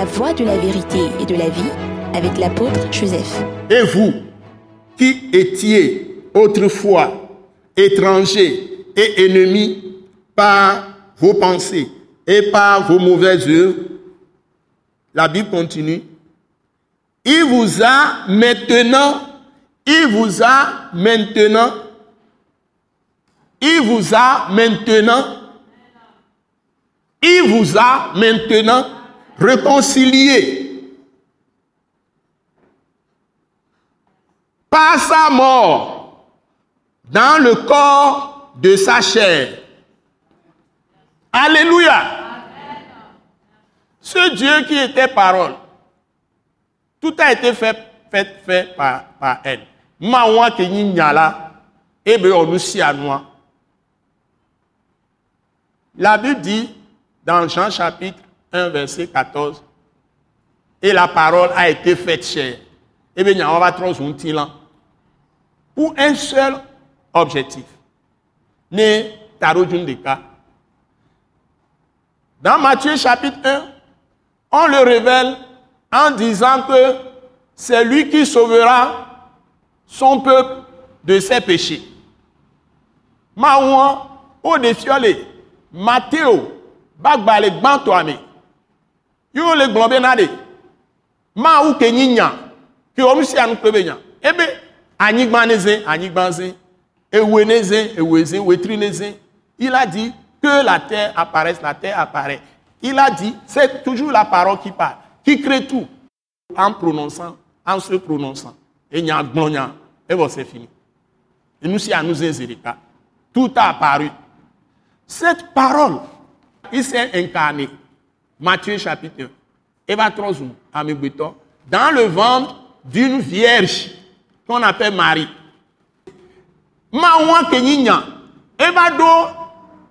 La voie de la vérité et de la vie avec l'apôtre Joseph. Et vous, qui étiez autrefois étrangers et ennemis par vos pensées et par vos mauvaises œuvres, la Bible continue, il vous a maintenant, il vous a maintenant, il vous a maintenant, il vous a maintenant réconcilié par sa mort dans le corps de sa chair. Alléluia. Ce Dieu qui était parole, tout a été fait, par, par elle. Mawa ke nyala, ebe. La Bible dit dans Jean chapitre 1 verset 14, et la parole a été faite chair. Ebe nyawa va transunti lan. Pour un seul objectif. Ne tarojun de cas. Dans Matthieu chapitre 1, on le révèle en disant que c'est lui qui sauvera son peuple de ses péchés. Maouan, au défiolé, Matthéo, bagbale gbantoame, yo le glombe nade, ma ou ke nyinya, ke omusi anu kwebe nya, ebe, anyigban neze, anyigban ze, ewe neze, ewe wetri il a dit que la terre apparaisse, la terre apparaît. Il a dit, c'est toujours la parole qui parle, qui crée tout, en prononçant, en se prononçant. Et nya gnonya, et bon, c'est fini. Et nous, si à nous zérika, tout a apparu. Cette parole, il s'est incarné. Matthieu chapitre 1. Eva Trozum, Amigbeto, dans le ventre d'une vierge qu'on appelle Marie. Maouan Kenyinya, Eva do,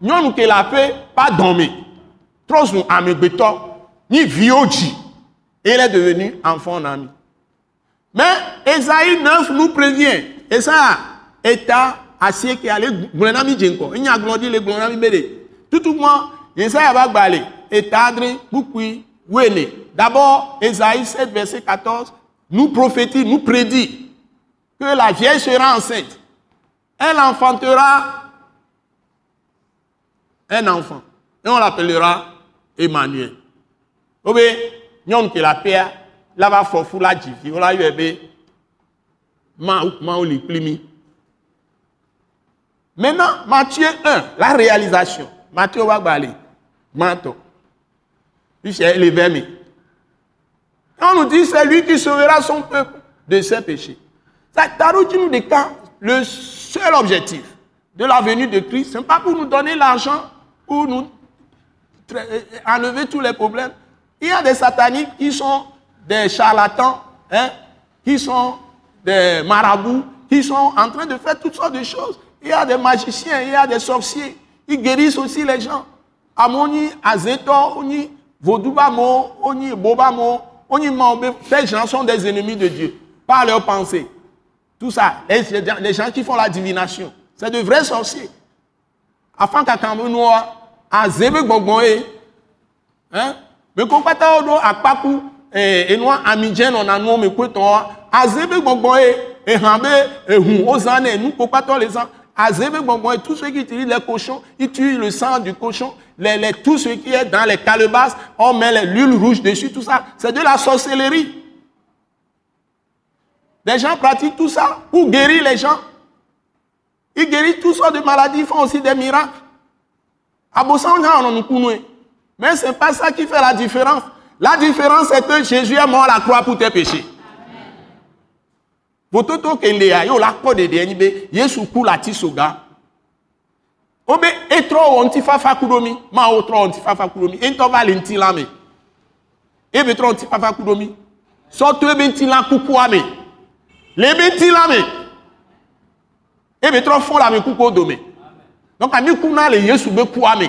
nyɔnu ke la ƒe pas dɔme trɔ zu amegbetɔ ni et il est devenu enfant d'ami mais Esaïe 9 nous prévient et ça eta asie ke ale gblɔ na mi dze ŋkɔ enya gblɔ di le gblɔ na mi be de tutuma Yesaya va gbale eta adre kpukpui wele d'abord Esaïe 7 verset 14 nous prophétise nous prédit que la vieille sera enceinte elle enfantera un enfant. Et on l'appellera Emmanuel. Obe, nyɔnu ke la pea, la va fɔ fu la dzivi, o la yɔe be, ma, ma li kpli mi. Maintenant, Matthieu 1, la réalisation. Matthieu va gbali, manto. C'est mi. On nous dit, c'est lui qui sauvera son peuple de ses péchés. Ça, Tarouti nous déclare le seul objectif de la venue de Christ, ce n'est pas pour nous donner l'argent, pour nous enlever tous les problèmes. Il y a des sataniques qui sont des charlatans, hein, qui sont des marabouts, qui sont en train de faire toutes sortes de choses. Il y a des magiciens, il y a des sorciers. Ils guérissent aussi les gens. Amoni, Azeto, Oni, Bobamo, Oni Maobe. Ces gens sont des ennemis de Dieu par leurs pensées. Tout ça, les, gens qui font la divination, c'est de vrais sorciers. Afin qu'à Cameroun, azebe gbɔngbɔn ye hein? Mɛ ko kpata wo ɖo akpaku ɛ enua amidze nɔna nuwo me kpe tɔn wa azebe gbɔngbɔn ye ehàn be ehu wo zã ne nu ko kpata le zã azebe gbɔngbɔn ye tout ce qui utilise les cochons ils tuent le sang du cochon. Les, tout ce qui est dans les calebasses on met l'huile rouge dessus tout ça. C'est de la sorcellerie. Les gens pratiquent tout ça pour guérir les gens. Ils guérissent toutes sortes de maladies ils font aussi des miracles. Mais ce n'est pas ça qui fait la différence. La différence, c'est que Jésus est mort à la croix pour tes péchés. Vototo kelea yo la ko de de nibe Yesu ku la ti soga. Obe etro onti fafa kudomi ma otro onti fafa kudomi ento valenti lame. Ebe. So to ebe la kuku ame. Lebe nti lame. Ebe tro fon la me dome. Donc, à nous, le Yesu be kuame.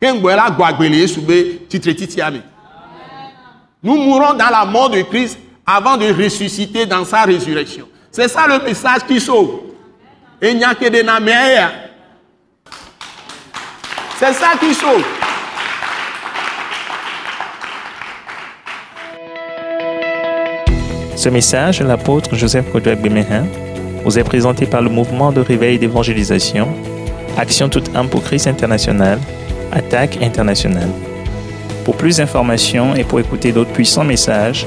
la guagbe le Yesu be. Nous mourons dans la mort de Christ avant de ressusciter dans sa résurrection. C'est ça le message qui sauve. Et n'y a que des C'est ça qui sauve. Ce message l'apôtre Joseph Kodouak Bemehin vous est présenté par le mouvement de réveil d'évangélisation, Action toute âme pour Christ international, Attaque internationale. Pour plus d'informations et pour écouter d'autres puissants messages,